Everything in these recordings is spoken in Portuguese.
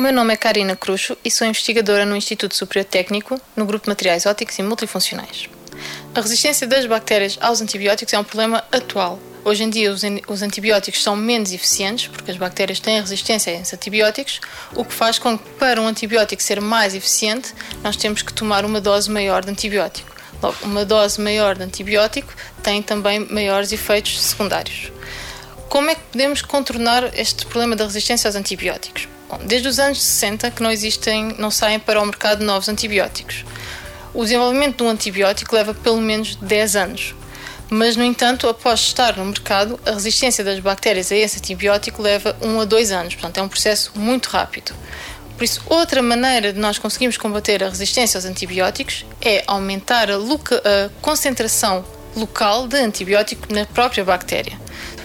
meu nome é Karina Cruxo e sou investigadora no Instituto Superior Técnico, no grupo de materiais óticos e multifuncionais. A resistência das bactérias aos antibióticos é um problema atual. Hoje em dia, os antibióticos são menos eficientes, porque as bactérias têm resistência a esses antibióticos, o que faz com que, para um antibiótico ser mais eficiente, nós temos que tomar uma dose maior de antibiótico. Logo, uma dose maior de antibiótico tem também maiores efeitos secundários. Como é que podemos contornar este problema da resistência aos antibióticos? Desde os anos 60 que não existem, não saem para o mercado novos antibióticos. O desenvolvimento de um antibiótico leva pelo menos 10 anos. Mas, no entanto, após estar no mercado, a resistência das bactérias a esse antibiótico leva 1 a 2 anos. Portanto, é um processo muito rápido. Por isso, outra maneira de nós conseguirmos combater a resistência aos antibióticos é aumentar a, a concentração local de antibiótico na própria bactéria.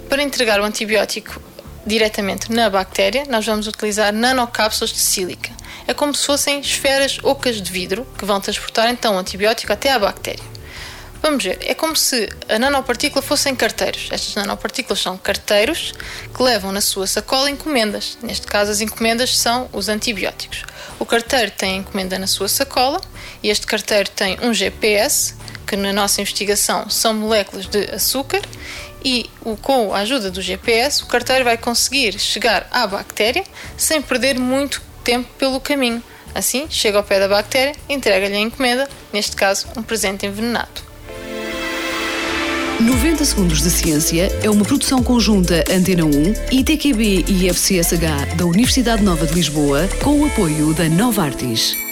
Para entregar o antibiótico diretamente na bactéria, nós vamos utilizar nanocápsulas de sílica. É como se fossem esferas ocas de vidro que vão transportar então o antibiótico até à bactéria. Vamos ver, é como se a nanopartícula fossem carteiros. Estas nanopartículas são carteiros que levam na sua sacola encomendas. Neste caso, as encomendas são os antibióticos. O carteiro tem a encomenda na sua sacola e este carteiro tem um GPS, que na nossa investigação são moléculas de açúcar, e com a ajuda do GPS, o carteiro vai conseguir chegar à bactéria sem perder muito tempo pelo caminho. Assim, chega ao pé da bactéria, entrega-lhe a encomenda, neste caso, um presente envenenado. 90 Segundos de Ciência é uma produção conjunta Antena 1, ITQB e FCSH da Universidade Nova de Lisboa, com o apoio da Nova Artis.